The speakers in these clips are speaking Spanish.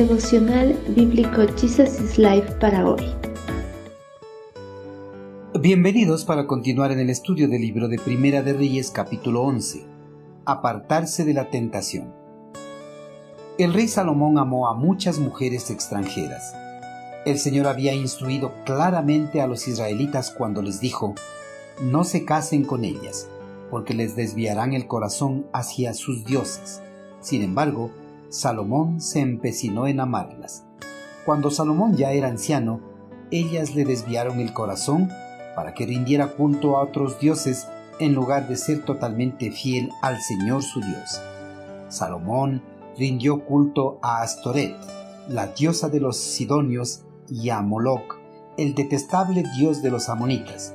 Devocional Bíblico Jesus is Life para hoy. Bienvenidos para continuar en el estudio del libro de Primera de Reyes capítulo 11. Apartarse de la tentación. El rey Salomón amó a muchas mujeres extranjeras. El Señor había instruido claramente a los israelitas cuando les dijo, no se casen con ellas, porque les desviarán el corazón hacia sus dioses. Sin embargo, Salomón se empecinó en amarlas. Cuando Salomón ya era anciano, ellas le desviaron el corazón para que rindiera culto a otros dioses en lugar de ser totalmente fiel al Señor su Dios. Salomón rindió culto a Astoret, la diosa de los sidonios, y a Moloch, el detestable dios de los amonitas.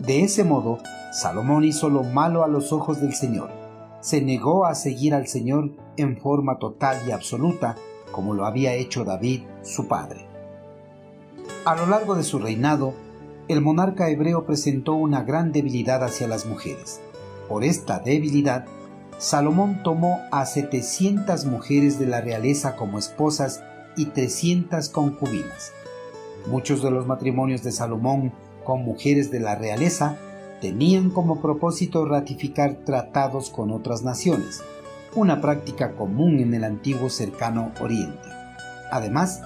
De ese modo, Salomón hizo lo malo a los ojos del Señor. Se negó a seguir al Señor en forma total y absoluta, como lo había hecho David, su padre. A lo largo de su reinado, el monarca hebreo presentó una gran debilidad hacia las mujeres. Por esta debilidad, Salomón tomó a 700 mujeres de la realeza como esposas y 300 concubinas. Muchos de los matrimonios de Salomón con mujeres de la realeza tenían como propósito ratificar tratados con otras naciones, una práctica común en el antiguo cercano Oriente. Además,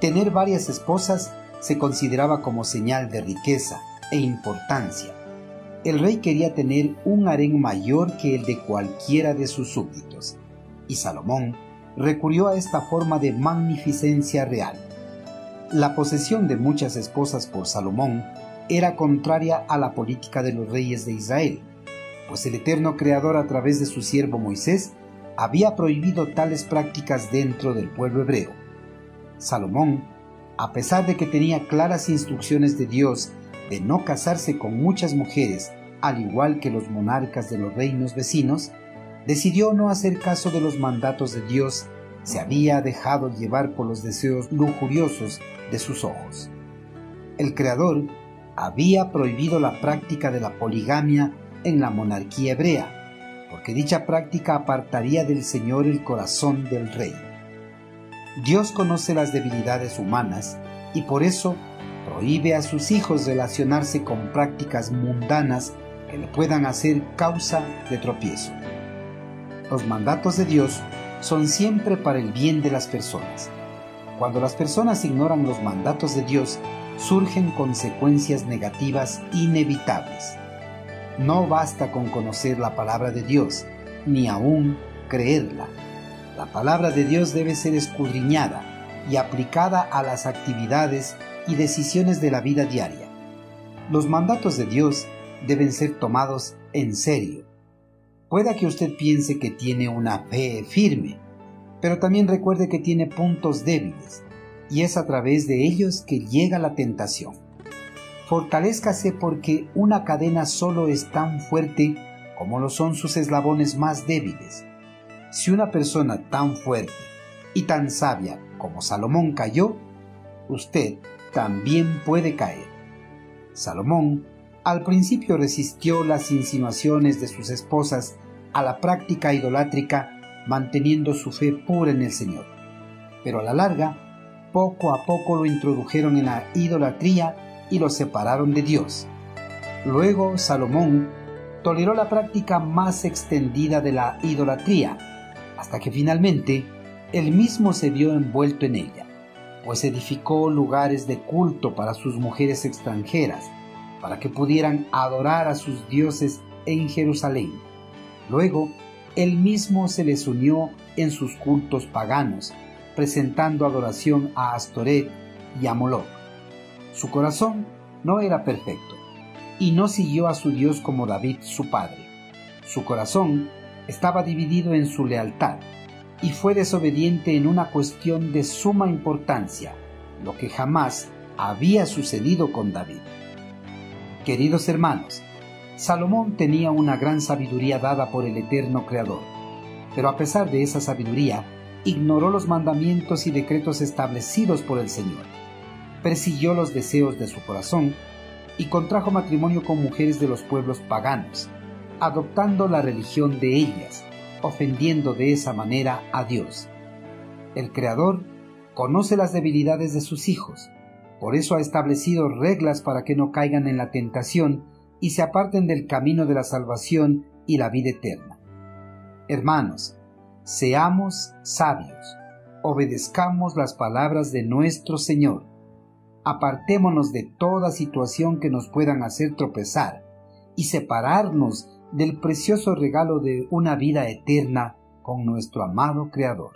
tener varias esposas se consideraba como señal de riqueza e importancia. El rey quería tener un harén mayor que el de cualquiera de sus súbditos, y Salomón recurrió a esta forma de magnificencia real. La posesión de muchas esposas por Salomón era contraria a la política de los reyes de Israel, pues el eterno Creador a través de su siervo Moisés había prohibido tales prácticas dentro del pueblo hebreo. Salomón, a pesar de que tenía claras instrucciones de Dios de no casarse con muchas mujeres, al igual que los monarcas de los reinos vecinos, decidió no hacer caso de los mandatos de Dios, se había dejado llevar por los deseos lujuriosos de sus ojos. El Creador había prohibido la práctica de la poligamia en la monarquía hebrea, porque dicha práctica apartaría del Señor el corazón del rey. Dios conoce las debilidades humanas y por eso prohíbe a sus hijos relacionarse con prácticas mundanas que le puedan hacer causa de tropiezo. Los mandatos de Dios son siempre para el bien de las personas. Cuando las personas ignoran los mandatos de Dios, surgen consecuencias negativas inevitables. No basta con conocer la palabra de Dios, ni aún creerla. La palabra de Dios debe ser escudriñada y aplicada a las actividades y decisiones de la vida diaria. Los mandatos de Dios deben ser tomados en serio. Pueda que usted piense que tiene una fe firme, pero también recuerde que tiene puntos débiles y es a través de ellos que llega la tentación. Fortalézcase porque una cadena solo es tan fuerte como lo son sus eslabones más débiles. Si una persona tan fuerte y tan sabia como Salomón cayó, usted también puede caer. Salomón al principio resistió las insinuaciones de sus esposas a la práctica idolátrica manteniendo su fe pura en el Señor. Pero a la larga poco a poco lo introdujeron en la idolatría y lo separaron de Dios. Luego Salomón toleró la práctica más extendida de la idolatría, hasta que finalmente él mismo se vio envuelto en ella, pues edificó lugares de culto para sus mujeres extranjeras, para que pudieran adorar a sus dioses en Jerusalén. Luego, él mismo se les unió en sus cultos paganos, presentando adoración a Astoret y a Moloch. Su corazón no era perfecto y no siguió a su Dios como David su padre. Su corazón estaba dividido en su lealtad y fue desobediente en una cuestión de suma importancia, lo que jamás había sucedido con David. Queridos hermanos, Salomón tenía una gran sabiduría dada por el eterno Creador, pero a pesar de esa sabiduría, ignoró los mandamientos y decretos establecidos por el Señor, persiguió los deseos de su corazón y contrajo matrimonio con mujeres de los pueblos paganos, adoptando la religión de ellas, ofendiendo de esa manera a Dios. El Creador conoce las debilidades de sus hijos, por eso ha establecido reglas para que no caigan en la tentación y se aparten del camino de la salvación y la vida eterna. Hermanos, seamos sabios, obedezcamos las palabras de nuestro Señor, apartémonos de toda situación que nos puedan hacer tropezar y separarnos del precioso regalo de una vida eterna con nuestro amado Creador.